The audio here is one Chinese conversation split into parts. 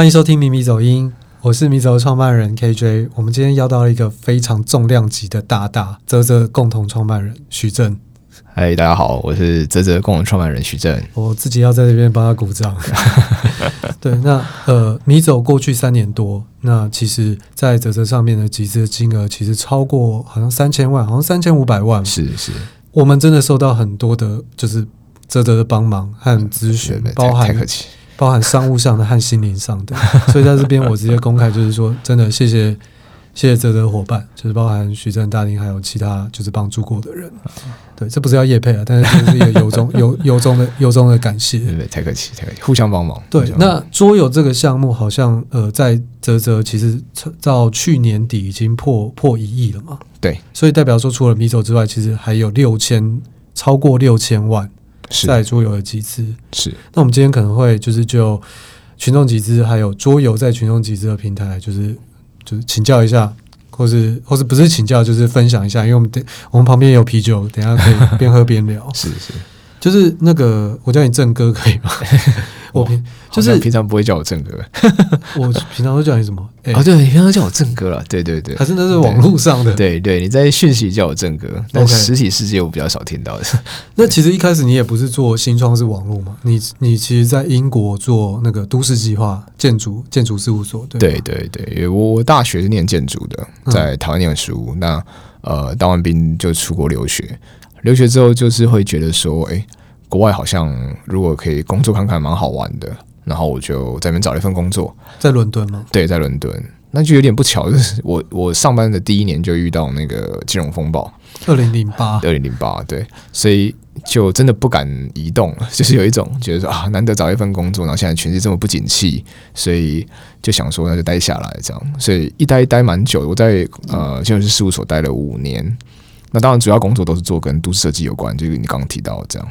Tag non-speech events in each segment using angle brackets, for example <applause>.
欢迎收听《米米走音》，我是米走的创办人 KJ。我们今天邀到了一个非常重量级的大大，泽泽共同创办人徐正。嗨，大家好，我是泽泽共同创办人徐正。我自己要在这边帮他鼓掌。<laughs> 对，那呃，米走过去三年多，那其实，在泽泽上面的集资的金额其实超过好像三千万，好像三千五百万。是是，我们真的受到很多的，就是泽泽的帮忙和咨询，嗯、包含包含商务上的和心灵上的。<laughs> 所以在这边，我直接公开就是说，真的谢谢。谢谢泽泽的伙伴，就是包含徐正、大林，还有其他就是帮助过的人。对，这不是要叶配啊，但是这是一个由衷、<laughs> 由由衷的、由衷的感谢。对，对，太客气，太客气，互相帮忙。对，那桌游这个项目好像呃，在泽泽其实到去年底已经破破一亿了嘛。对，所以代表说，除了米走之外，其实还有六千超过六千万在桌游的集资。是。那我们今天可能会就是就群众集资，还有桌游在群众集资的平台，就是。就是请教一下，或是或是不是请教，就是分享一下，因为我们等我们旁边有啤酒，等一下可以边喝边聊。是 <laughs> 是，就是那个我叫你正哥可以吗？<laughs> 我平就是平常不会叫我正哥，<laughs> 我平常都叫你什么？欸、哦，对，你平常叫我正哥了，对对对，还是那是网络上的？对对，你在讯息叫我正哥，但实体世界我比较少听到的。<laughs> 那其实一开始你也不是做新创是网络嘛？你你其实，在英国做那个都市计划建筑建筑事务所，对对对对，因为我大学是念建筑的，在台湾念书，嗯、那呃当完兵就出国留学，留学之后就是会觉得说，哎。国外好像如果可以工作看看，蛮好玩的。然后我就在那边找了一份工作，在伦敦吗？对，在伦敦。那就有点不巧，就是我我上班的第一年就遇到那个金融风暴，二零零八，二零零八，对，所以就真的不敢移动，<laughs> 就是有一种觉得说啊，难得找一份工作，然后现在全世界这么不景气，所以就想说那就待下来这样。所以一待一待蛮久，我在呃金融师事务所待了五年。那当然主要工作都是做跟都市设计有关，就是你刚刚提到的这样。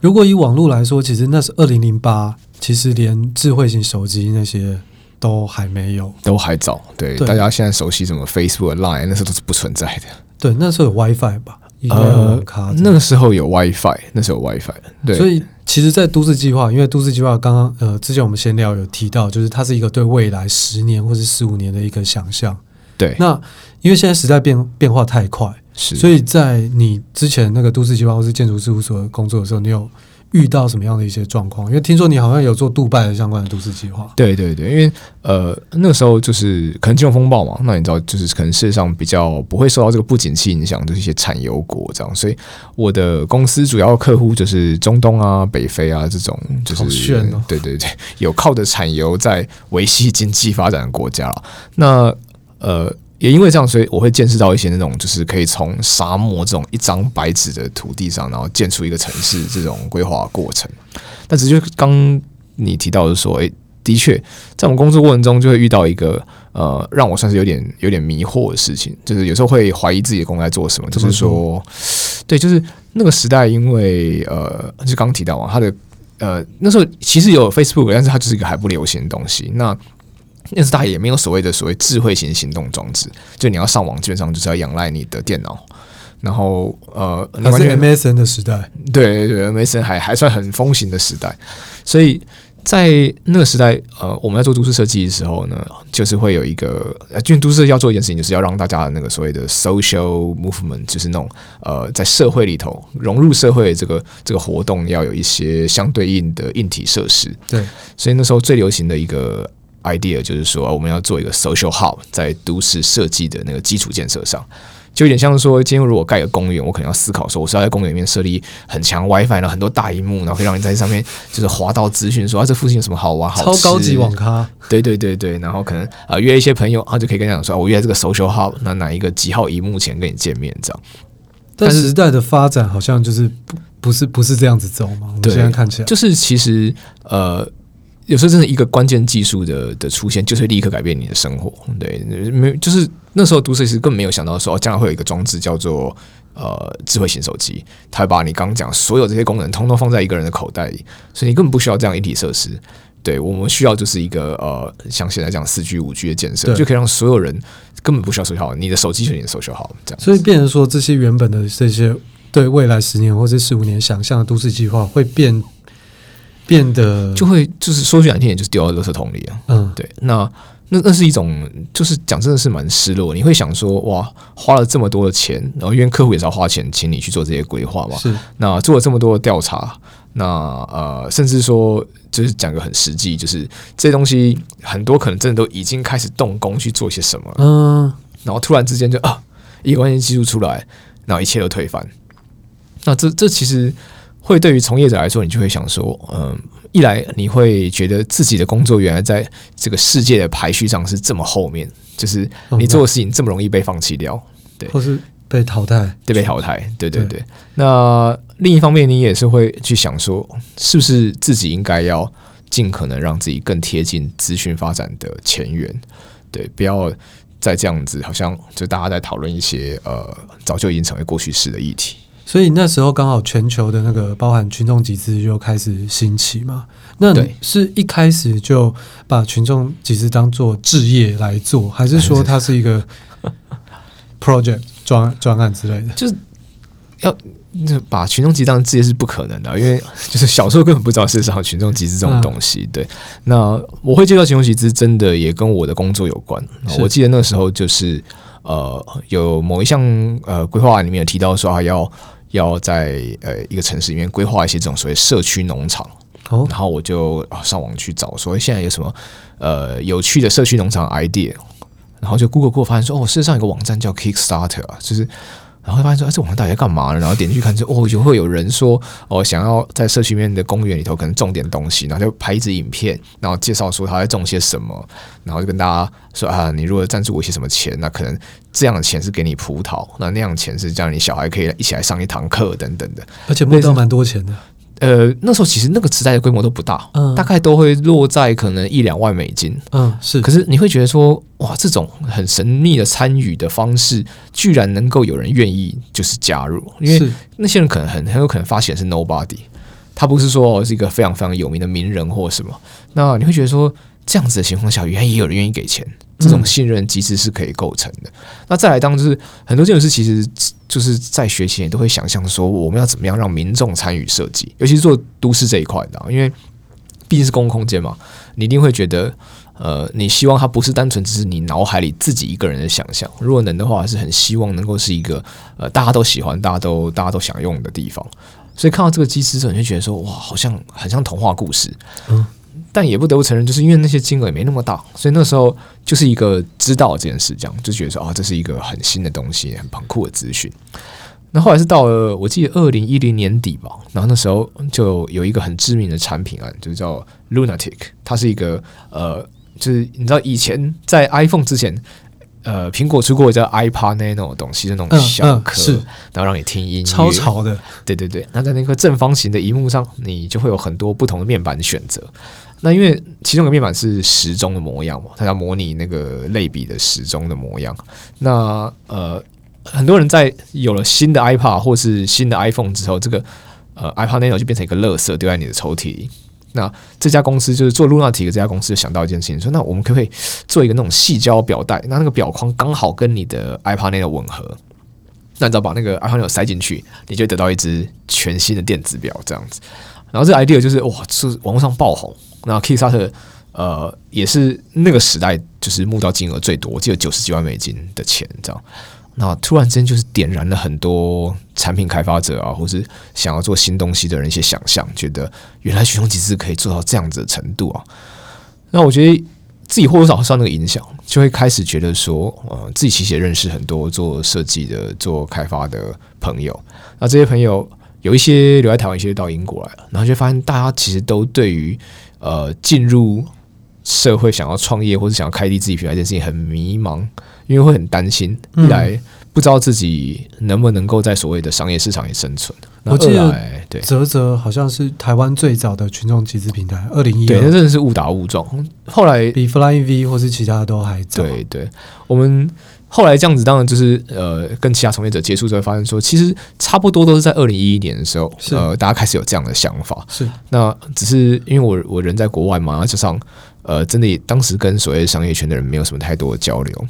如果以网络来说，其实那是二零零八，其实连智慧型手机那些都还没有，都还早。对，对大家现在熟悉什么 Facebook、Line，那时候都是不存在的。对，那时候有 WiFi 吧？呃，那个时候有 WiFi，那时候有 WiFi。对，所以其实，在都市计划，因为都市计划刚刚呃，之前我们闲聊有提到，就是它是一个对未来十年或是十五年的一个想象。对，那因为现在时代变变化太快。是，所以在你之前那个都市计划或是建筑事务所工作的时候，你有遇到什么样的一些状况？因为听说你好像有做杜拜的相关的都市计划。对对对，因为呃那个时候就是可能金融风暴嘛，那你知道就是可能世界上比较不会受到这个不景气影响，就是一些产油国这样。所以我的公司主要客户就是中东啊、北非啊这种，就是炫哦。对对对，有靠着产油在维系经济发展的国家。那呃。也因为这样，所以我会见识到一些那种，就是可以从沙漠这种一张白纸的土地上，然后建出一个城市这种规划过程。但是就刚你提到的说，诶，的确，在我们工作过程中就会遇到一个呃，让我算是有点有点迷惑的事情，就是有时候会怀疑自己的工作在做什么。就是说，对，就是那个时代，因为呃，就刚提到啊，它的呃那时候其实有 Facebook，但是它就是一个还不流行的东西。那那时代也没有所谓的所谓智慧型行动装置，就你要上网，基本上就是要仰赖你的电脑。然后呃，那是 MSN 的时代，对对，MSN 还还算很风行的时代。所以在那个时代，呃，我们在做都市设计的时候呢，就是会有一个，呃，因为都市要做一件事情，就是要让大家的那个所谓的 social movement，就是那种呃，在社会里头融入社会的这个这个活动，要有一些相对应的硬体设施。对，所以那时候最流行的一个。Idea 就是说，我们要做一个 social hub，在都市设计的那个基础建设上，就有点像是说，今天如果盖个公园，我可能要思考说，我是要在公园里面设立很强 WiFi，然后很多大荧幕，然后可以让你在上面就是滑到资讯，说啊，这附近有什么好玩、好吃，超高级网咖，对对对对，然后可能啊、呃、约一些朋友，啊就可以跟你讲说，啊、我约在这个 social hub，那哪一个几号荧幕前跟你见面这样。但是时代的发展好像就是不不是不是这样子走嘛？我们现在看起来就是其实呃。有时候真的一个关键技术的的出现，就是立刻改变你的生活。对，没就是那时候都市其实根本没有想到说，将来会有一个装置叫做呃智慧型手机，它会把你刚刚讲所有这些功能通通放在一个人的口袋里，所以你根本不需要这样一体设施。对，我们需要就是一个呃，像现在这样四 G、五 G 的建设，就可以让所有人根本不需要手机号，你的手机就是你的手机号这样。所以变成说，这些原本的这些对未来十年或者十五年想象的都市计划会变。变得就会就是说句难听点，就是丢到垃圾桶里啊。嗯，对，那那那是一种，就是讲真的是蛮失落。你会想说，哇，花了这么多的钱，然后因为客户也是要花钱请你去做这些规划嘛。是，那做了这么多的调查，那呃，甚至说就是讲个很实际，就是这些东西很多可能真的都已经开始动工去做些什么了。嗯，然后突然之间就啊，一个关键技术出来，然后一切都推翻。那这这其实会对于从业者来说，你就会想说，嗯，一来你会觉得自己的工作原来在这个世界的排序上是这么后面，就是你做的事情这么容易被放弃掉，对，或是被淘汰，对，被淘汰，对对对。那另一方面，你也是会去想说，是不是自己应该要尽可能让自己更贴近资讯发展的前缘，对，不要再这样子，好像就大家在讨论一些呃早就已经成为过去式的议题。所以那时候刚好全球的那个包含群众集资就开始兴起嘛，那是一开始就把群众集资当做置业来做，还是说它是一个 <laughs> project 专专案之类的？就是要把群众集资当置业是不可能的，因为就是小时候根本不知道世界上有群众集资这种东西。对，那我会接到群众集资，真的也跟我的工作有关。我记得那时候就是呃，有某一项呃规划案里面有提到说要。要在呃一个城市里面规划一些这种所谓社区农场，然后我就上网去找，说现在有什么呃有趣的社区农场 idea，然后就 Google 过发现说，哦，世界上有个网站叫 Kickstarter 啊，就是。然后发现说，哎，这网站到底在干嘛呢？然后点进去看，就哦，就会有人说，哦，想要在社区里面的公园里头可能种点东西，然后就拍一支影片，然后介绍说他在种些什么，然后就跟大家说啊，你如果赞助我一些什么钱，那可能这样的钱是给你葡萄，那那样的钱是这样，你小孩可以一起来上一堂课等等的，而且募到蛮多钱的。呃，那时候其实那个时代的规模都不大，嗯，大概都会落在可能一两万美金，嗯，是。可是你会觉得说，哇，这种很神秘的参与的方式，居然能够有人愿意就是加入，因为那些人可能很很有可能发起的是 nobody，他不是说是一个非常非常有名的名人或什么，那你会觉得说，这样子的情况下，原来也有人愿意给钱。这种信任机制是可以构成的。嗯、那再来，当就是很多建筑师其实就是在学前都会想象说，我们要怎么样让民众参与设计，尤其是做都市这一块的，因为毕竟是公共空间嘛，你一定会觉得，呃，你希望它不是单纯只是你脑海里自己一个人的想象，如果能的话，是很希望能够是一个呃大家都喜欢、大家都大家都想用的地方。所以看到这个机制之后，你就觉得说，哇，好像很像童话故事。嗯。但也不得不承认，就是因为那些金额也没那么大，所以那时候就是一个知道这件事，这样就觉得说啊，这是一个很新的东西，很酷的资讯。那后来是到了我记得二零一零年底吧，然后那时候就有一个很知名的产品啊，就是叫 Lunatic，它是一个呃，就是你知道以前在 iPhone 之前，呃，苹果出过叫 iPod Nano 东西，那种小颗，是，然后让你听音乐，超潮的，对对对。那在那个正方形的荧幕上，你就会有很多不同的面板选择。那因为其中的面板是时钟的模样嘛，它要模拟那个类比的时钟的模样。那呃，很多人在有了新的 iPad 或是新的 iPhone 之后，这个呃 iPad Nano 就变成一个垃圾，丢在你的抽屉里。那这家公司就是做 Lunatic 的这家公司，想到一件事情，说那我们可不可以做一个那种细胶表带？那那个表框刚好跟你的 iPad Nano 吻合，那你只要把那个 iPad Nano 塞进去，你就得到一只全新的电子表这样子。然后这 idea 就是哇，是网络上爆红。那 Kickstarter 呃也是那个时代就是募到金额最多，我记得九十几万美金的钱这样。那突然之间就是点燃了很多产品开发者啊，或是想要做新东西的人一些想象，觉得原来群众集资可以做到这样子的程度啊。那我觉得自己或多或少受那个影响，就会开始觉得说，呃，自己其实也认识很多做设计的、做开发的朋友。那这些朋友有一些留在台湾，一些到英国来了，然后就发现大家其实都对于呃进入社会想要创业或者想要开立自己品牌这件事情很迷茫。因为会很担心，一来不知道自己能不能够在所谓的商业市场里生存。我记得，对，泽泽好像是台湾最早的群众集资平台，二零一二，对，那真的是误打误撞。后来比 Flying V 或是其他的都还早。对对，我们后来这样子，当然就是呃，跟其他从业者接触之后，发现说，其实差不多都是在二零一一年的时候，呃，大家开始有这样的想法。是，那只是因为我我人在国外嘛，加上呃，真的也当时跟所谓商业圈的人没有什么太多的交流。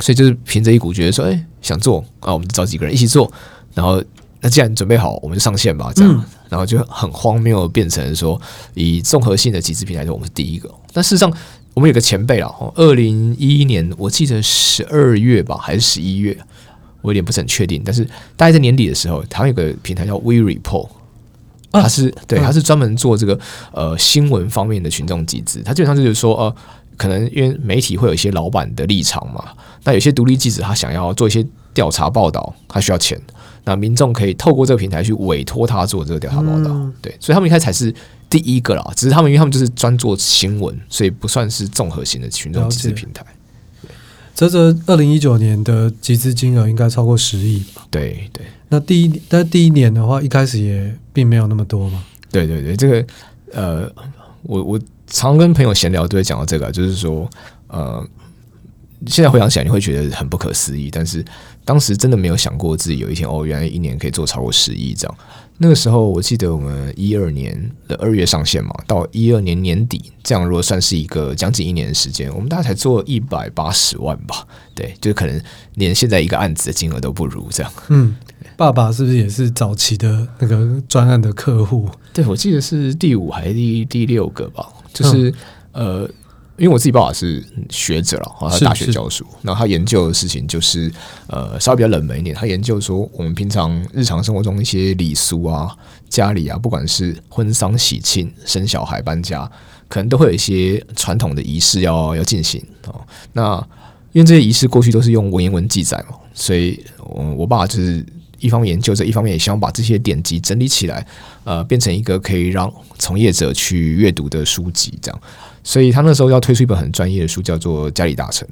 所以就是凭着一股觉得说，哎、欸，想做啊，我们就找几个人一起做，然后那既然准备好，我们就上线吧。这样，嗯、然后就很荒谬，变成说以综合性的集资平台说，我们是第一个。但事实上，我们有个前辈了。二零一一年，我记得十二月吧，还是十一月，我有点不是很确定。但是大概在年底的时候，台湾有个平台叫 We Report，它是、啊、对，他是专门做这个呃新闻方面的群众集资。他基本上就是说，呃，可能因为媒体会有一些老板的立场嘛，那有些独立记者他想要做一些调查报道，他需要钱。那民众可以透过这个平台去委托他做这个调查报道，嗯、对，所以他们一开始才是第一个啦。只是他们因为他们就是专做新闻，所以不算是综合型的群众集资平台。啧啧，二零一九年的集资金额应该超过十亿吧？对对。那第一，但第一年的话，一开始也并没有那么多嘛。对对对，这个呃，我我常跟朋友闲聊都会讲到这个，就是说呃。现在回想起来，你会觉得很不可思议，但是当时真的没有想过自己有一天哦，原来一年可以做超过十亿这样。那个时候，我记得我们一二年的二月上线嘛，到一二年年底，这样如果算是一个将近一年的时间，我们大概才做一百八十万吧。对，就可能连现在一个案子的金额都不如这样。嗯，爸爸是不是也是早期的那个专案的客户？对，我记得是第五还是第第六个吧？就是、嗯、呃。因为我自己爸爸是学者了，他大学教书，那他研究的事情就是呃稍微比较冷门一点。他研究说，我们平常日常生活中一些礼俗啊，家里啊，不管是婚丧喜庆、生小孩、搬家，可能都会有一些传统的仪式要要进行哦。那因为这些仪式过去都是用文言文记载嘛，所以我我爸就是一方面研究这，一方面也希望把这些典籍整理起来，呃，变成一个可以让从业者去阅读的书籍，这样。所以他那时候要推出一本很专业的书，叫做《家里大成》，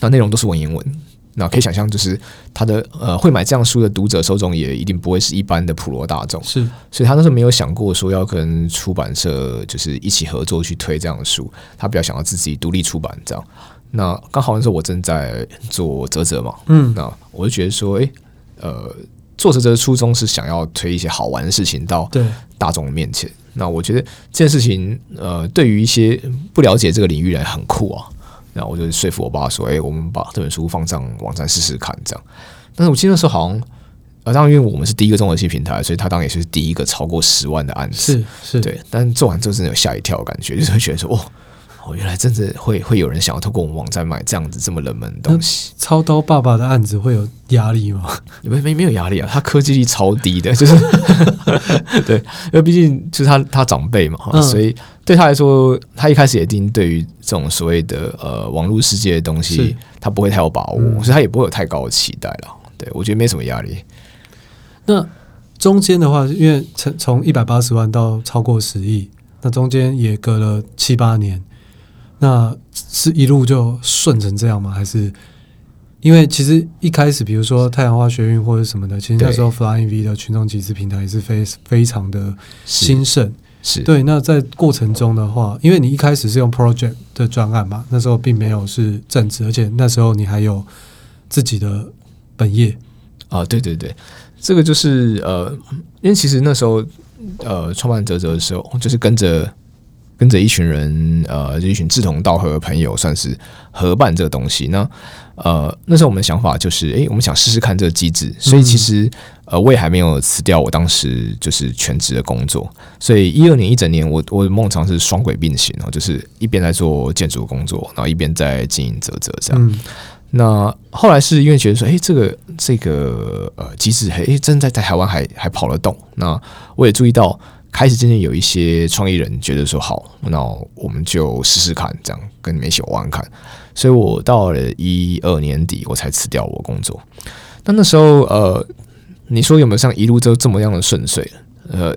那内容都是文言文。那可以想象，就是他的呃，会买这样书的读者受众也一定不会是一般的普罗大众。是，所以他那时候没有想过说要跟出版社就是一起合作去推这样的书，他比较想要自己独立出版这样。那刚好那时候我正在做泽泽嘛，嗯，那我就觉得说，诶，呃，做泽泽的初衷是想要推一些好玩的事情到大众面前。那我觉得这件事情，呃，对于一些不了解这个领域人很酷啊。然后我就说服我爸说：“哎、欸，我们把这本书放上网站试试看，这样。”但是我记得那时候好像，呃，当然因为我们是第一个综合性平台，所以他当然也是第一个超过十万的案子，是是对。但做完之后真的有吓一跳的感觉，就是会觉得说：“哦。”哦，原来真的会会有人想要透过我们网站买这样子这么冷门的东西。超刀爸爸的案子会有压力吗？<laughs> 没没没有压力啊，他科技力超低的，就是 <laughs> 对，因为毕竟就是他他长辈嘛，嗯、所以对他来说，他一开始也一定对于这种所谓的呃网络世界的东西，他不会太有把握，嗯、所以他也不会有太高的期待了。对，我觉得没什么压力。那中间的话，因为从从一百八十万到超过十亿，那中间也隔了七八年。那是一路就顺成这样吗？还是因为其实一开始，比如说太阳花学运或者什么的，其实那时候 Flying V 的群众集资平台也是非非常的兴盛。是对。那在过程中的话，因为你一开始是用 Project 的专案嘛，那时候并没有是正职，而且那时候你还有自己的本业啊。对对对，这个就是呃，因为其实那时候呃，创办啧啧的时候，就是跟着。跟着一群人，呃，就一群志同道合的朋友，算是合办这个东西。那，呃，那时候我们的想法就是，诶，我们想试试看这个机制。所以其实，呃，我也还没有辞掉我当时就是全职的工作。所以一二年一整年，我我的梦想是双轨并行哦，就是一边在做建筑工作，然后一边在经营泽泽这样。嗯、那后来是因为觉得说，诶，这个这个呃机制，诶，真的在在台湾还还跑得动。那我也注意到。开始渐渐有一些创意人觉得说好，那我们就试试看，这样跟你们一起玩玩看。所以我到了一二年底，我才辞掉我工作。那那时候，呃，你说有没有像一路都这么样的顺遂？呃，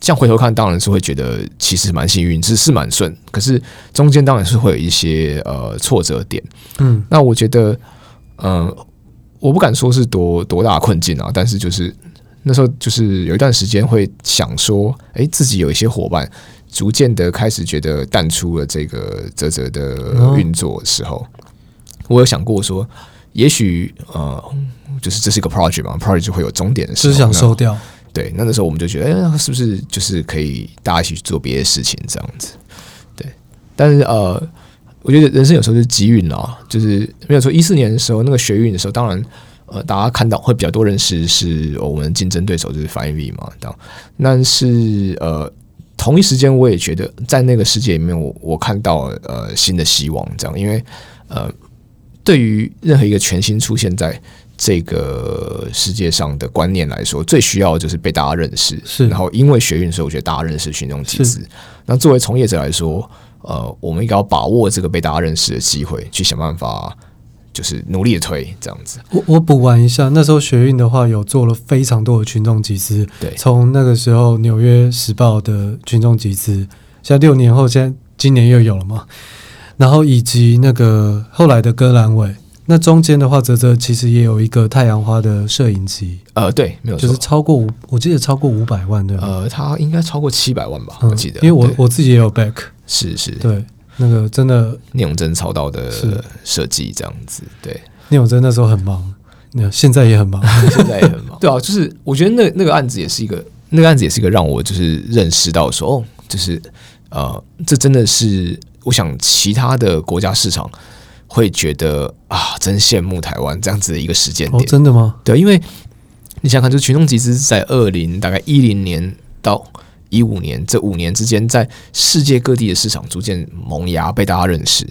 这样回头看，当然是会觉得其实蛮幸运，是是蛮顺。可是中间当然是会有一些呃挫折点。嗯，那我觉得，嗯、呃，我不敢说是多多大困境啊，但是就是。那时候就是有一段时间会想说，哎，自己有一些伙伴逐渐的开始觉得淡出了这个泽泽的运作的时候，我有想过说，也许呃，就是这是一个 project 嘛，project 就会有终点的时候，是想收掉。对，那个时候我们就觉得，哎，是不是就是可以大家一起去做别的事情这样子？对，但是呃，我觉得人生有时候是机运啊，就是没有说一四年的时候那个学运的时候，当然。呃，大家看到会比较多认识是我们竞争对手就是 FiveV 嘛，这样。但是呃，同一时间我也觉得在那个世界里面我，我我看到呃新的希望，这样，因为呃，对于任何一个全新出现在这个世界上的观念来说，最需要的就是被大家认识。是，然后因为学运，所以我觉得大家认识群众集资。那作为从业者来说，呃，我们应该要把握这个被大家认识的机会，去想办法。就是努力的推这样子。我我补完一下，那时候学运的话，有做了非常多的群众集资。对，从那个时候《纽约时报》的群众集资，现在六年后，现在今年又有了嘛。然后以及那个后来的戈兰伟，那中间的话，泽泽其实也有一个太阳花的摄影集。呃，对，没有错，就是超过五，我记得超过五百万的。呃，他应该超过七百万吧，我记得。嗯、因为我我自己也有 back。是是，对。那个真的聂永真操刀的设计这样子，对，聂永真那时候很忙，那现在也很忙，<laughs> 现在也很忙，<laughs> 对啊，就是我觉得那那个案子也是一个，那个案子也是一个让我就是认识到说，哦，就是呃，这真的是我想其他的国家市场会觉得啊，真羡慕台湾这样子的一个时间点，哦，真的吗？对，因为你想想看，就是群众集资在二零大概一零年到。一五年这五年之间，在世界各地的市场逐渐萌芽，被大家认识。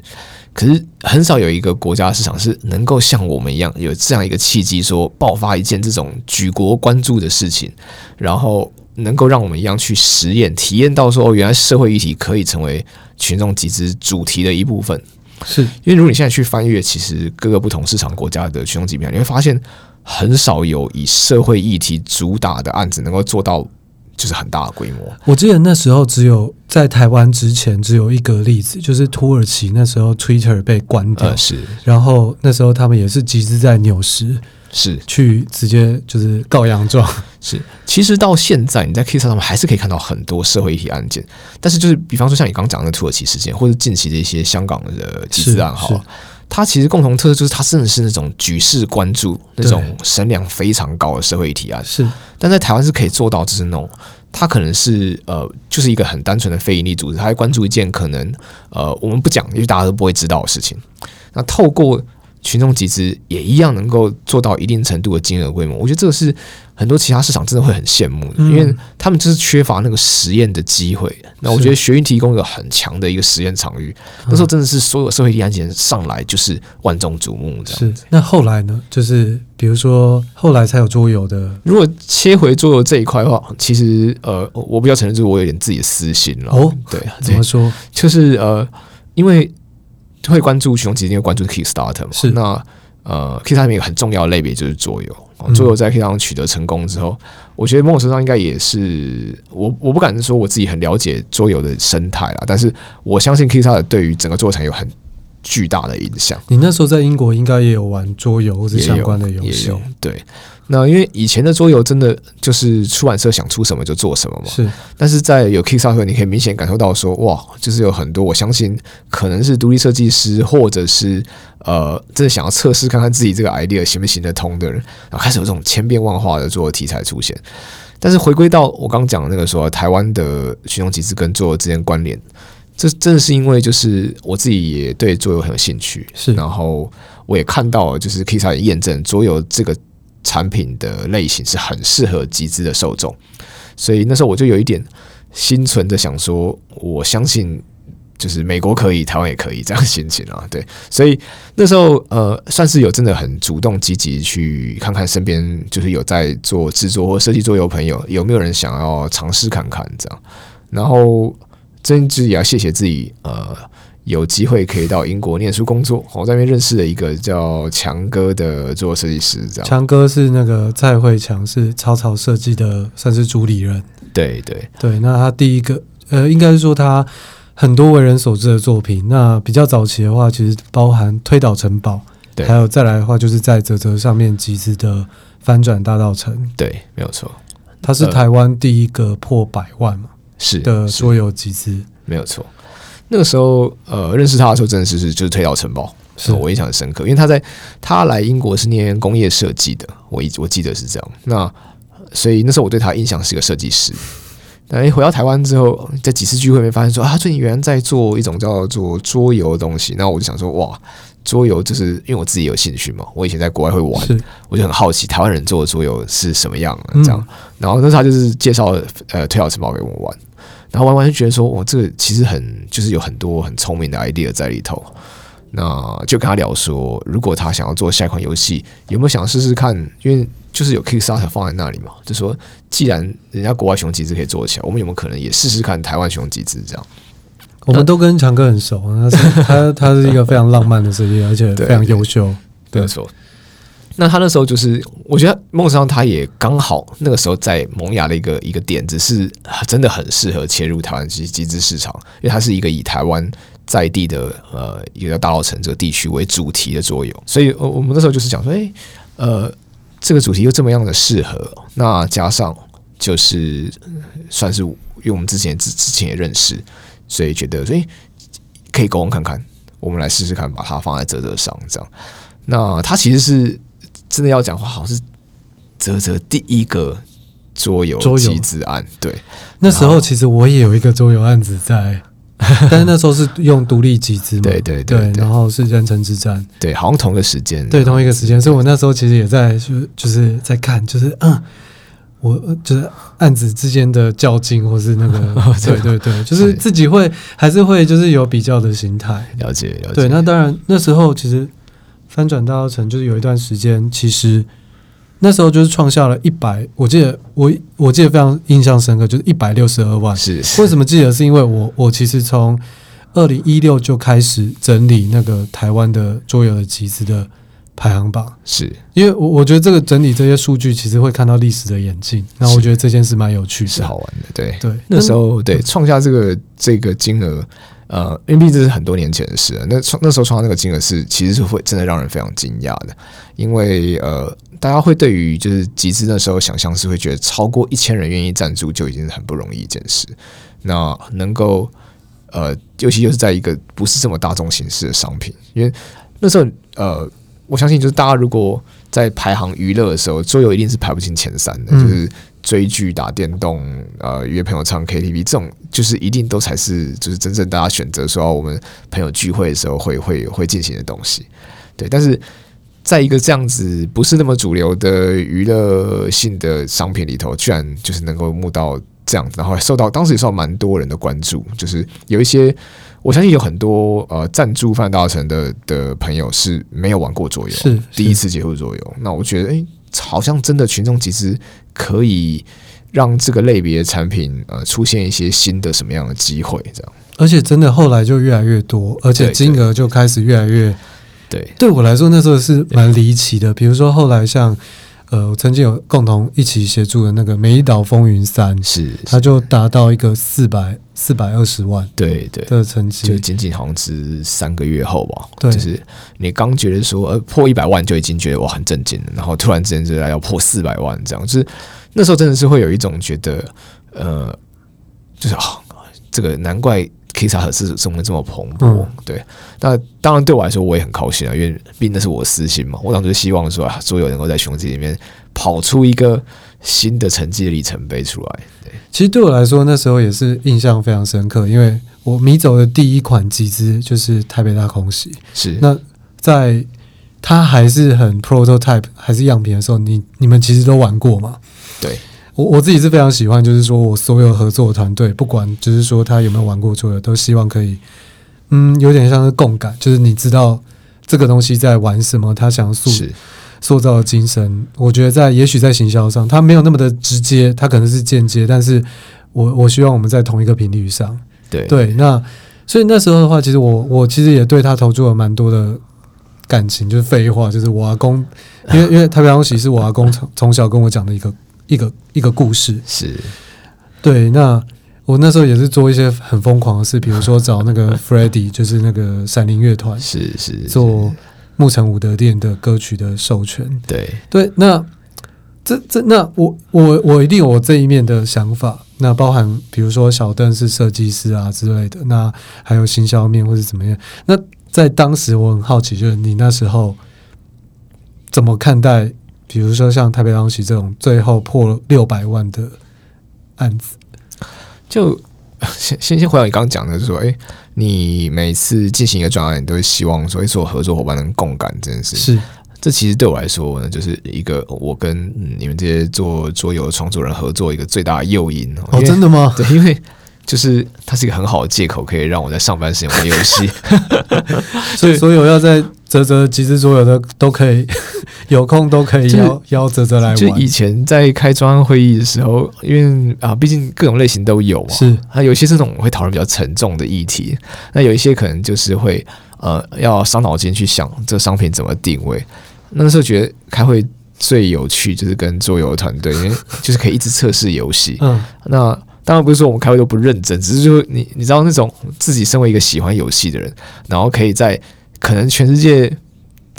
可是很少有一个国家市场是能够像我们一样有这样一个契机，说爆发一件这种举国关注的事情，然后能够让我们一样去实验、体验到说，哦，原来社会议题可以成为群众集资主题的一部分。是因为如果你现在去翻阅，其实各个不同市场国家的群众集资，你会发现很少有以社会议题主打的案子能够做到。就是很大的规模。我记得那时候只有在台湾之前只有一个例子，就是土耳其那时候 Twitter 被关掉，呃、是。然后那时候他们也是集资在纽时，是去直接就是告洋状。<laughs> 是，其实到现在你在 Kickstarter 上面还是可以看到很多社会议题案件，但是就是比方说像你刚刚讲的土耳其事件，或者近期的一些香港的集资案，哈。它其实共同特色就是它真的是那种举世关注、那种声量非常高的社会议题啊。是，但在台湾是可以做到，就是那种它可能是呃，就是一个很单纯的非营利组织，它会关注一件可能呃，我们不讲，因为大家都不会知道的事情。那透过群众集资也一样能够做到一定程度的金额规模，我觉得这个是很多其他市场真的会很羡慕的，因为他们就是缺乏那个实验的机会。那我觉得学运提供一个很强的一个实验场域，那时候真的是所有社会议题案件上来就是万众瞩目这样。是，那后来呢？就是比如说后来才有桌游的。如果切回桌游这一块的话，其实呃，我比较承认就是我有点自己的私心了。哦，对，怎么说？就是呃，因为。会关注群众集资，因为关注 Kickstarter 嘛。是那呃，Kickstarter 一个很重要的类别就是桌游。桌游在 Kickstarter 取得成功之后，嗯、我觉得某种程度上应该也是我我不敢说我自己很了解桌游的生态啦，但是我相信 Kickstarter 对于整个桌游产业有很巨大的影响。你那时候在英国应该也有玩桌游或者相关的游戏，对。那因为以前的桌游真的就是出版社想出什么就做什么嘛，是。但是在有 Kickstarter，你可以明显感受到说，哇，就是有很多我相信可能是独立设计师，或者是呃，真的想要测试看看自己这个 idea 行不行得通的人，然后开始有这种千变万化的桌游题材出现。但是回归到我刚讲的那个说，台湾的群众集资跟桌游之间关联，这真的是因为就是我自己也对桌游很有兴趣，是。然后我也看到就是 Kickstarter 验证桌游这个。产品的类型是很适合集资的受众，所以那时候我就有一点心存着想说，我相信就是美国可以，台湾也可以这样心情啊。对，所以那时候呃，算是有真的很主动积极去看看身边就是有在做制作或设计桌游朋友有没有人想要尝试看看这样，然后真挚也要谢谢自己呃。有机会可以到英国念书工作，我在那边认识了一个叫强哥的做设计师。这样，强哥是那个蔡慧强，是草草设计的，算是主理人。对对对，那他第一个，呃，应该是说他很多为人所知的作品。那比较早期的话，其实包含推倒城堡，对，还有再来的话，就是在泽泽上面集资的翻转大道城。对，没有错，他是台湾第一个破百万嘛，是的桌游集资，没有错。那个时候，呃，认识他的时候，真的是是就是推倒城堡，是我印象很深刻。因为他在他来英国是念工业设计的，我一我记得是这样。那所以那时候我对他印象是一个设计师。但回到台湾之后，在几次聚会里面发现说，啊，他最近原来在做一种叫做桌游的东西。那我就想说，哇，桌游，就是因为我自己有兴趣嘛，我以前在国外会玩，我就很好奇台湾人做的桌游是什么样的这样。嗯、然后那时候他就是介绍呃推小城堡给我们玩，然后玩完就觉得说，我这个其实很就是有很多很聪明的 idea 在里头。那就跟他聊说，如果他想要做下一款游戏，有没有想试试看？因为就是有 Kickstarter 放在那里嘛，就说既然人家国外熊集资可以做起来，我们有没有可能也试试看台湾熊集资这样？我们都跟强哥很熟，他是他他是一个非常浪漫的设计，而且 <laughs> 非常优秀。对，没错。那他那时候就是，我觉得梦上他也刚好那个时候在萌芽的一个一个点子，是真的很适合切入台湾集集资市场，因为它是一个以台湾。在地的呃一个叫大稻埕这个地区为主题的作用，所以我我们那时候就是讲说，哎，呃，这个主题又这么样的适合，那加上就是算是因为我们之前之之前也认识，所以觉得所以可以沟通看看，我们来试试看，把它放在啧啧上这样。那它其实是真的要讲话，好像是泽泽第一个桌游集资案，对，那时候其实我也有一个桌游案子在。<laughs> 但是那时候是用独立集资嘛？对对对，对，然后是人城之战，对，好像同一个时间，对，同一个时间，所以我那时候其实也在，就就是在看，就是嗯，我就是案子之间的较劲，或是那个，<laughs> 对对对，就是自己会还是会就是有比较的心态，了解了解。对，那当然那时候其实翻转大稻城就是有一段时间，其实。那时候就是创下了一百，我记得我我记得非常印象深刻，就是一百六十二万。是，是为什么记得？是因为我我其实从二零一六就开始整理那个台湾的桌游的集资的排行榜。是因为我我觉得这个整理这些数据，其实会看到历史的演进。那我觉得这件事蛮有趣的，是好玩的。对对，那时候对创下这个这个金额。呃，因为毕竟这是很多年前的事了。那创那时候创造那个金额是，其实是会真的让人非常惊讶的。因为呃，大家会对于就是集资那时候想象是会觉得超过一千人愿意赞助就已经很不容易一件事。那能够呃，尤其又是在一个不是这么大众形式的商品，因为那时候呃，我相信就是大家如果在排行娱乐的时候，桌游一定是排不进前三的，嗯、就是。追剧、打电动、呃，约朋友唱 KTV，这种就是一定都才是就是真正大家选择说我们朋友聚会的时候会会会进行的东西。对，但是在一个这样子不是那么主流的娱乐性的商品里头，居然就是能够募到这样子，然后受到当时也受到蛮多人的关注。就是有一些，我相信有很多呃赞助范大成的的朋友是没有玩过桌游，是第一次接触桌游。那我觉得，哎、欸。好像真的群众集资可以让这个类别的产品呃出现一些新的什么样的机会，这样。而且真的后来就越来越多，而且金额就开始越来越。对，对我来说那时候是蛮离奇的。比如说后来像呃，我曾经有共同一起协助的那个《美丽岛风云三》，是它就达到一个四百四百二十万，对对的成绩，就仅仅好像是三个月后吧。对，就是你刚觉得说呃破一百万就已经觉得哇很震惊了，然后突然之间就来要破四百万这样，就是那时候真的是会有一种觉得呃，就是啊、哦，这个难怪。Kickstarter 是这么这么蓬勃，嗯、对。那当然对我来说我也很高兴啊，因为毕竟那是我的私心嘛。我当时希望说，啊，所有能够在雄鸡里面跑出一个新的成绩的里程碑出来。对，其实对我来说那时候也是印象非常深刻，因为我迷走的第一款集资就是台北大空袭。是。那在它还是很 prototype 还是样品的时候，你你们其实都玩过吗？对。我我自己是非常喜欢，就是说我所有合作的团队，不管就是说他有没有玩过桌游，都希望可以，嗯，有点像是共感，就是你知道这个东西在玩什么，他想塑塑造的精神。我觉得在也许在行销上，他没有那么的直接，他可能是间接，但是我我希望我们在同一个频率上。对对，那所以那时候的话，其实我我其实也对他投注了蛮多的感情，就是废话，就是我阿公，因为因为台北东喜是我阿公从从小跟我讲的一个。一个一个故事是，对。那我那时候也是做一些很疯狂的事，比如说找那个 <laughs> Freddie，就是那个闪灵乐团，是是做木城武德殿的歌曲的授权。对对，那这这那我我我一定有我这一面的想法。那包含比如说小邓是设计师啊之类的，那还有行销面或是怎么样。那在当时我很好奇，就是你那时候怎么看待？比如说像台北大空袭这种最后破了六百万的案子，就先先先回到你刚刚讲的，就是说，哎，你每次进行一个专案，你都会希望说，做合作伙伴能共感这件事。是，这其实对我来说呢，就是一个我跟你们这些做桌游的创作人合作一个最大的诱因。哦，真的吗？对，因为。就是它是一个很好的借口，可以让我在上班时间玩游戏。<laughs> 所以，所有要在泽泽集资桌游的都可以有空都可以 <laughs> 邀邀泽泽来玩。就以前在开专案会议的时候，因为啊，毕竟各种类型都有嘛。是，啊有些这种会讨论比较沉重的议题，那有一些可能就是会呃要伤脑筋去想这商品怎么定位。那时候觉得开会最有趣就是跟桌游团队，因为就是可以一直测试游戏。嗯，那。当然不是说我们开会都不认真，只是说你你知道那种自己身为一个喜欢游戏的人，然后可以在可能全世界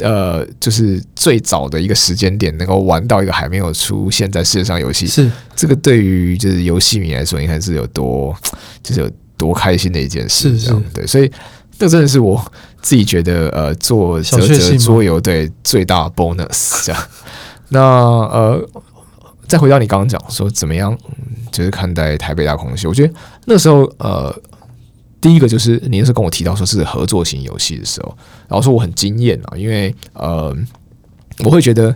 呃就是最早的一个时间点，能够玩到一个还没有出现在世界上游戏，是这个对于就是游戏迷来说，应该是有多就是有多开心的一件事，这样对，所以这真的是我自己觉得呃做泽泽桌游对最大 bonus 这样。那呃。再回到你刚刚讲说怎么样，就是看待台北大空袭。我觉得那时候，呃，第一个就是你那时候跟我提到说是合作型游戏的时候，然后说我很惊艳啊，因为呃，我会觉得，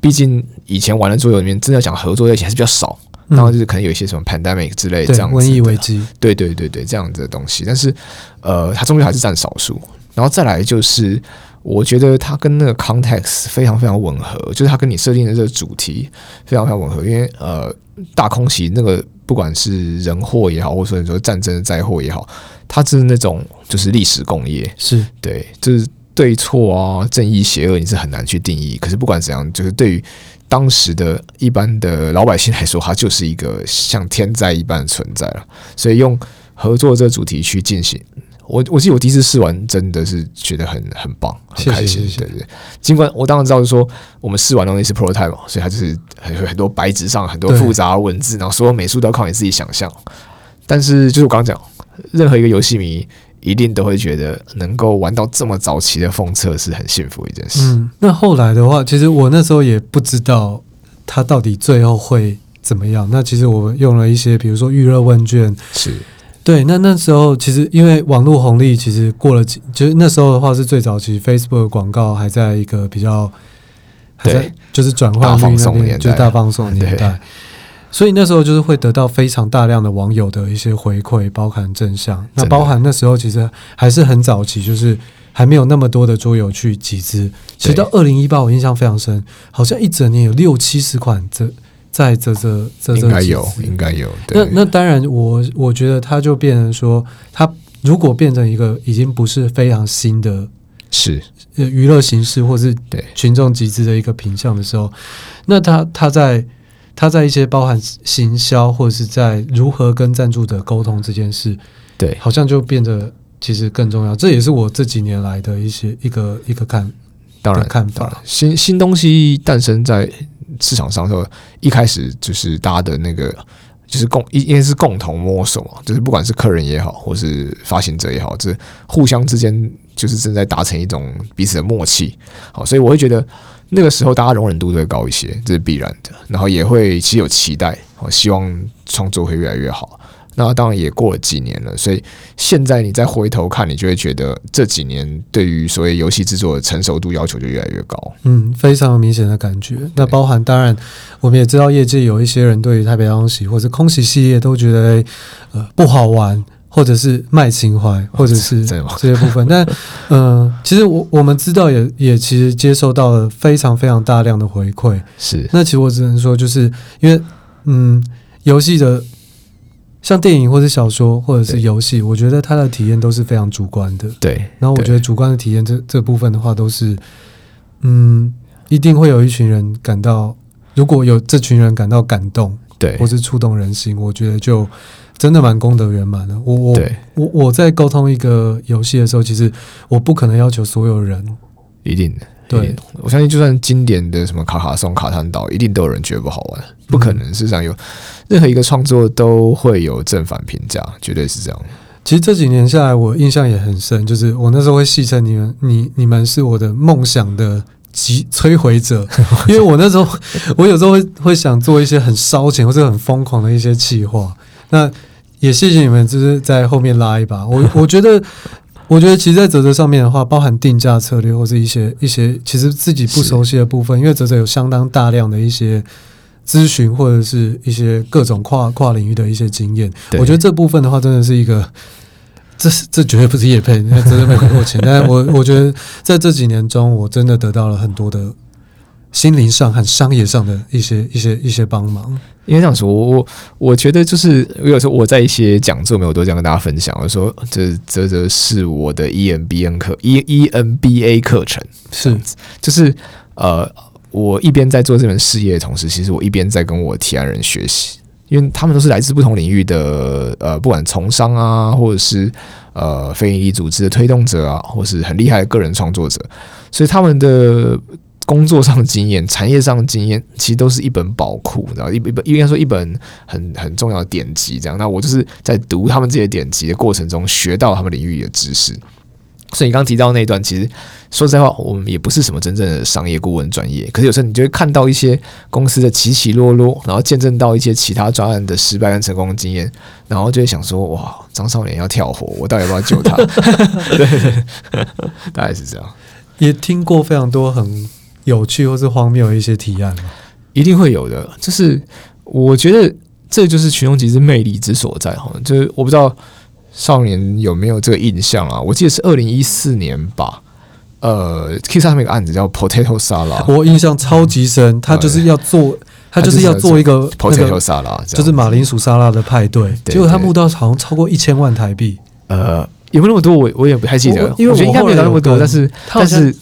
毕竟以前玩的桌游里面，真的讲合作类型还是比较少，然后就是可能有一些什么 pandemic 之类这样子瘟疫危机，对对对对，这样子的东西。但是，呃，它终究还是占少数。然后再来就是。我觉得它跟那个 context 非常非常吻合，就是它跟你设定的这个主题非常非常吻合。因为呃，大空袭那个不管是人祸也好，或者说你说战争的灾祸也好，它是那种就是历史共业，是对，就是对错啊、正义邪恶，你是很难去定义。可是不管怎样，就是对于当时的一般的老百姓来说，它就是一个像天灾一般的存在了。所以用合作这个主题去进行。我我记得我第一次试完，真的是觉得很很棒，很开心。对对，尽管我当然知道，是说我们试完东西是 prototype 嘛，所以它就是很很多白纸上很多复杂的文字，然后所有美术都要靠你自己想象。但是就是我刚刚讲，任何一个游戏迷一定都会觉得，能够玩到这么早期的封测是很幸福一件事。嗯，那后来的话，其实我那时候也不知道它到底最后会怎么样。那其实我用了一些，比如说预热问卷是。对，那那时候其实因为网络红利，其实过了几，就是那时候的话是最早期，Facebook 广告还在一个比较还在就是转换率那边，就是大放送 <laughs> 年代，所以那时候就是会得到非常大量的网友的一些回馈，包含正向。那包含那时候其实还是很早期，就是还没有那么多的桌游去集资。其实到二零一八，我印象非常深，好像一整年有六七十款这。在这这这这，应该有，应该有。那那当然我，我我觉得它就变成说，它如果变成一个已经不是非常新的，是娱乐形式，或是对群众集资的一个品相的时候，那它它在它在一些包含行销，或者是在如何跟赞助者沟通这件事，对，好像就变得其实更重要。这也是我这几年来的一些一个一个看，当然看法，新新东西诞生在。市场上说，一开始就是大家的那个，就是共，应该是共同摸索，就是不管是客人也好，或是发行者也好，这互相之间就是正在达成一种彼此的默契。好，所以我会觉得那个时候大家容忍度会高一些，这是必然的。然后也会其实有期待，我希望创作会越来越好。那当然也过了几年了，所以现在你再回头看，你就会觉得这几年对于所谓游戏制作的成熟度要求就越来越高。嗯，非常明显的感觉。那包含当然，我们也知道业界有一些人对于太平洋空袭或者空袭系列都觉得呃不好玩，或者是卖情怀，或者是 <laughs> 这些部分。但嗯、呃，其实我我们知道也也其实接受到了非常非常大量的回馈。是，那其实我只能说，就是因为嗯，游戏的。像电影或者小说或者是游戏，我觉得它的体验都是非常主观的。对，然后我觉得主观的体验这这部分的话，都是嗯，一定会有一群人感到，如果有这群人感到感动，对，或是触动人心，我觉得就真的蛮功德圆满的。我我我我在沟通一个游戏的时候，其实我不可能要求所有人一定的。对，我相信就算经典的什么卡卡颂、卡坦岛，一定都有人觉得不好玩，不可能。事实上，有任何一个创作都会有正反评价，绝对是这样。其实这几年下来，我印象也很深，就是我那时候会戏称你们，你你们是我的梦想的击摧毁者，<laughs> 因为我那时候我有时候会会想做一些很烧钱或者很疯狂的一些企划。那也谢谢你们，就是在后面拉一把。我我觉得，我觉得其实，在泽泽上面的话，包含定价策略或者一些一些，其实自己不熟悉的部分，因为泽泽有相当大量的一些咨询或者是一些各种跨跨领域的一些经验。我觉得这部分的话，真的是一个，这是这绝对不是叶配，那真的没给我钱。但是我我觉得在这几年中，我真的得到了很多的。心灵上和商业上的一些一些一些帮忙，应该这样说，我我觉得就是有时候我在一些讲座没有都这样跟大家分享，我说这这这是我的 EMBN 课 E EMBA 课程，是。就是呃，我一边在做这门事业的同时，其实我一边在跟我提案人学习，因为他们都是来自不同领域的呃，不管从商啊，或者是呃非营利组织的推动者啊，或是很厉害的个人创作者，所以他们的。工作上的经验、产业上的经验，其实都是一本宝库，然后一本应该说一本很很重要的典籍。这样，那我就是在读他们这些典籍的过程中，学到他们领域的知识。所以你刚提到那一段，其实说实在话，我们也不是什么真正的商业顾问专业。可是有时候你就会看到一些公司的起起落落，然后见证到一些其他专案的失败跟成功的经验，然后就会想说：哇，张少年要跳火，我到底要不要救他？<laughs> 对，大概是这样。也听过非常多很。有趣或是荒谬的一些提案吗？一定会有的。就是我觉得这就是群众集资魅力之所在哈。就是我不知道少年有没有这个印象啊？我记得是二零一四年吧。呃面有个案子叫 Potato Salad，我印象超级深。他就是要做，他就是要做一个 Potato Salad，就是马铃薯沙拉的派对。结果他募到好像超过一千万台币。呃，有没有那么多？我我也不太记得，因为我觉得应该没有那么多。但是，但是。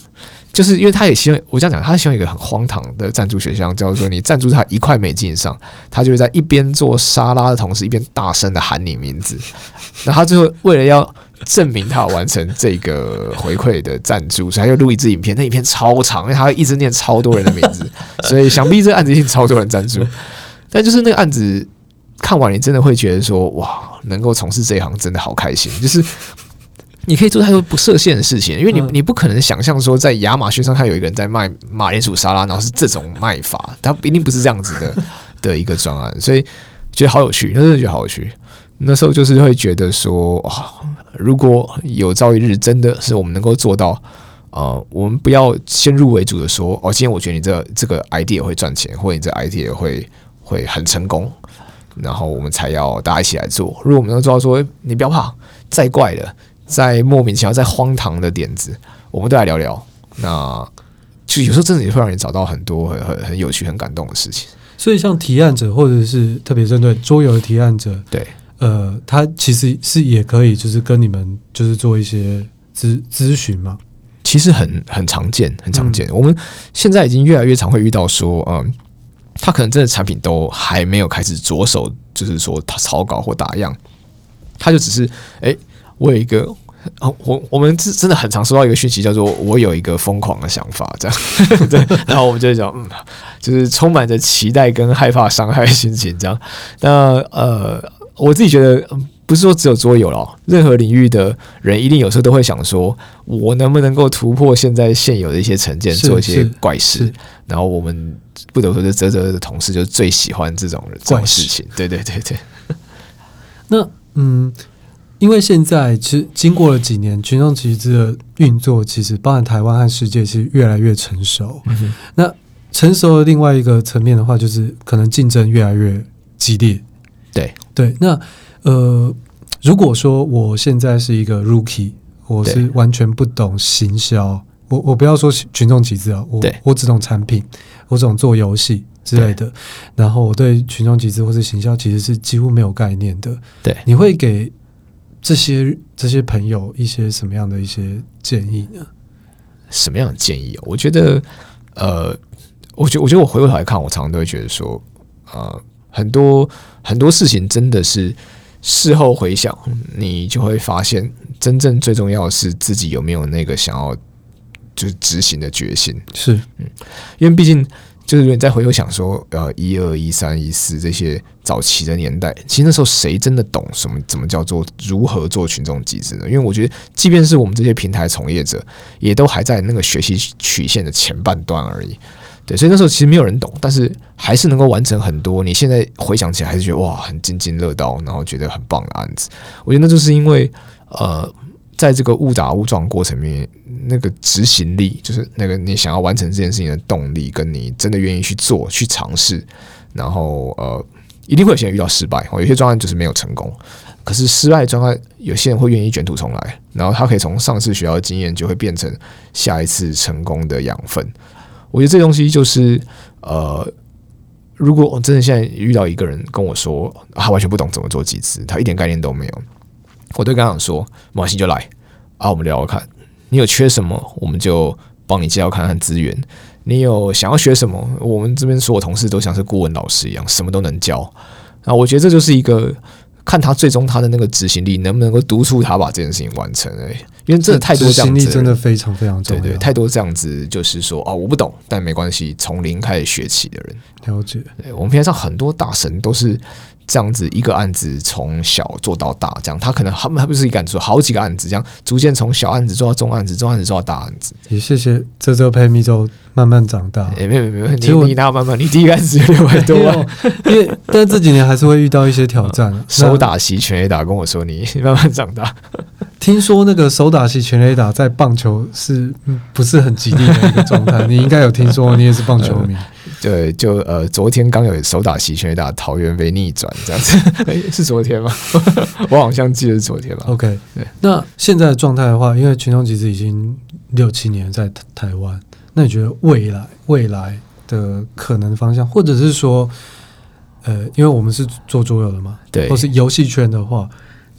就是因为他也希望我这样讲，他希望一个很荒唐的赞助选项，叫做你赞助他一块美金以上，他就会在一边做沙拉的同时，一边大声的喊你名字。<laughs> 那他最后为了要证明他完成这个回馈的赞助，所以他又录一支影片。那影片超长，因为他会一直念超多人的名字，<laughs> 所以想必这个案子一定超多人赞助。但就是那个案子看完，你真的会觉得说，哇，能够从事这一行真的好开心，就是。你可以做太多不设限的事情，因为你你不可能想象说在亚马逊上看有一个人在卖马铃薯沙拉，然后是这种卖法，他一定不是这样子的 <laughs> 的一个专案，所以觉得好有趣，真的觉得好有趣。那时候就是会觉得说，哇，如果有朝一日真的是我们能够做到，呃，我们不要先入为主的说，哦，今天我觉得你这这个 idea 会赚钱，或者你这 idea 会会很成功，然后我们才要大家一起来做。如果我们能做到说，你不要怕，再怪的。在莫名其妙、在荒唐的点子，我们都来聊聊。那就有时候真的也会让人找到很多很很很有趣、很感动的事情。所以，像提案者，或者是特别针对桌游的提案者，对，呃，他其实是也可以，就是跟你们就是做一些咨咨询嘛。其实很很常见，很常见。嗯、我们现在已经越来越常会遇到说，嗯，他可能真的产品都还没有开始着手，就是说他草稿或打样，他就只是哎。欸我有一个，哦，我我们是真的很常收到一个讯息，叫做“我有一个疯狂的想法”这样，<laughs> 对，然后我们就会讲，嗯，就是充满着期待跟害怕伤害的心情这样。那呃，我自己觉得，不是说只有桌游了，任何领域的人一定有时候都会想说，我能不能够突破现在现有的一一些成见，做一些怪事。然后我们不得不说，泽泽的同事就最喜欢这种这种事情。对对对对。那嗯。因为现在其实经过了几年，群众集资的运作，其实包含台湾和世界，其实越来越成熟。嗯、那成熟的另外一个层面的话，就是可能竞争越来越激烈。对对，那呃，如果说我现在是一个 rookie，我是完全不懂行销，我我不要说群众集资啊，我对我只懂产品，我只懂做游戏之类的，然后我对群众集资或是行销其实是几乎没有概念的。对，你会给。这些这些朋友一些什么样的一些建议呢？什么样的建议？我觉得，呃，我觉得我觉得我回过头来看，我常常都会觉得说，呃，很多很多事情真的是事后回想，你就会发现，真正最重要的是自己有没有那个想要就是执行的决心。是，嗯，因为毕竟。就是你再回头想说，呃，一二一三一四这些早期的年代，其实那时候谁真的懂什么？怎么叫做如何做群众集资呢？因为我觉得，即便是我们这些平台从业者，也都还在那个学习曲线的前半段而已。对，所以那时候其实没有人懂，但是还是能够完成很多。你现在回想起来，还是觉得哇，很津津乐道，然后觉得很棒的案子。我觉得那就是因为呃，在这个误打误撞过程里面，那个执行力，就是那个你想要完成这件事情的动力，跟你真的愿意去做、去尝试，然后呃，一定会有些人遇到失败，有些专案就是没有成功。可是失败专案，有些人会愿意卷土重来，然后他可以从上次学到的经验，就会变成下一次成功的养分。我觉得这东西就是，呃，如果我真的现在遇到一个人跟我说，他完全不懂怎么做集资，他一点概念都没有，我都跟他说，没关系就来啊，我们聊聊看，你有缺什么，我们就帮你介绍看看资源。你有想要学什么，我们这边所有同事都像是顾问老师一样，什么都能教。啊，我觉得这就是一个。看他最终他的那个执行力能不能够督促他把这件事情完成哎，因为真的太多这样子，执行力真的非常非常重要。对对，太多这样子就是说啊，我不懂，但没关系，从零开始学起的人。了解。对，我们平台上很多大神都是这样子，一个案子从小做到大，这样他可能他们还不是一个案子，做好几个案子，这样逐渐从小案子做到中案子，中案子做到大案子。也谢谢这周陪米粥慢慢长大。也、欸、没有没有，其实你哪有慢慢？你第一个案子有六百多万，因为但是这几年还是会遇到一些挑战。<laughs> 手打席全垒打跟我说你慢慢长大。听说那个手打席全垒打在棒球是不是很吉利的一个状态？你应该有听说，你也是棒球迷。呃对，就呃，昨天刚有手打席全垒打，桃园被逆转这样子，<laughs> 哎，是昨天吗？<laughs> 我好像记得是昨天吧。OK，对，那现在的状态的话，因为群众其实已经六七年在台湾，那你觉得未来未来的可能方向，或者是说，呃，因为我们是做桌游的嘛，对，或是游戏圈的话，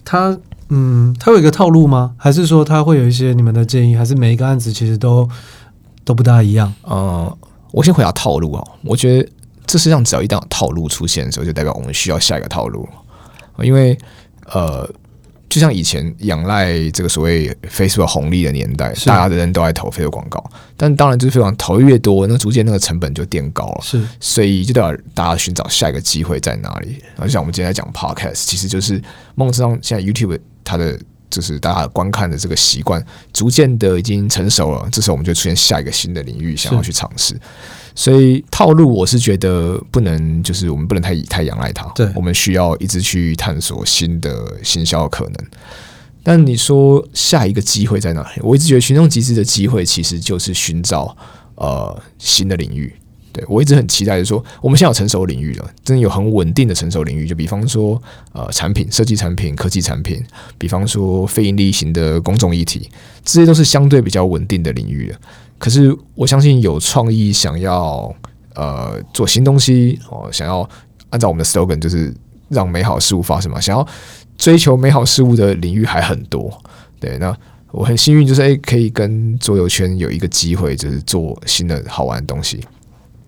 它嗯，它有一个套路吗？还是说它会有一些你们的建议？还是每一个案子其实都都不大一样？嗯。我先回答套路啊，我觉得这世上只要一旦有套路出现的时候，就代表我们需要下一个套路。因为呃，就像以前仰赖这个所谓 Facebook 红利的年代，大家的人都爱投 Facebook 广告，但当然就是 Facebook 投越多，那逐渐那个成本就垫高了。是，所以就代表大家寻找下一个机会在哪里。然后就像我们今天在讲 Podcast，其实就是梦之上现在 YouTube 它的。就是大家观看的这个习惯逐渐的已经成熟了，这时候我们就出现下一个新的领域，想要去尝试。所以套路我是觉得不能，就是我们不能太太仰赖它。对，我们需要一直去探索新的行销可能。但你说下一个机会在哪里？我一直觉得群众集资的机会其实就是寻找呃新的领域。对，我一直很期待，就是说，我们现在有成熟领域了，真的有很稳定的成熟领域。就比方说，呃，产品设计、产品科技产品，比方说非盈利型的公众议题，这些都是相对比较稳定的领域了。可是，我相信有创意、想要呃做新东西哦，想要按照我们的 slogan，就是让美好事物发生嘛，想要追求美好事物的领域还很多。对，那我很幸运，就是诶，可以跟桌游圈有一个机会，就是做新的好玩的东西。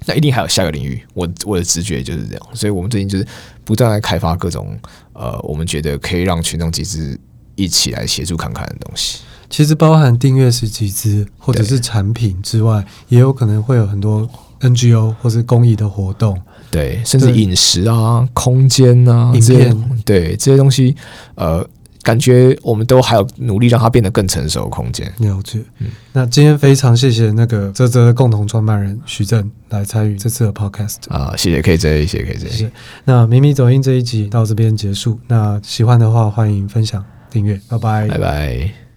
那一定还有下个领域，我我的直觉就是这样，所以我们最近就是不断在开发各种呃，我们觉得可以让群众集资一起来协助看看的东西。其实包含订阅式集资或者是产品之外，也有可能会有很多 NGO 或是公益的活动，对，甚至饮食啊、空间啊、影片，对这些东西，呃。感觉我们都还有努力让它变得更成熟的空间。了解，嗯，那今天非常谢谢那个泽泽的共同创办人徐正来参与这次的 podcast 啊，谢谢 KJ，谢谢 KJ。谢谢。那迷迷走音这一集到这边结束，那喜欢的话欢迎分享订阅，拜拜，拜拜。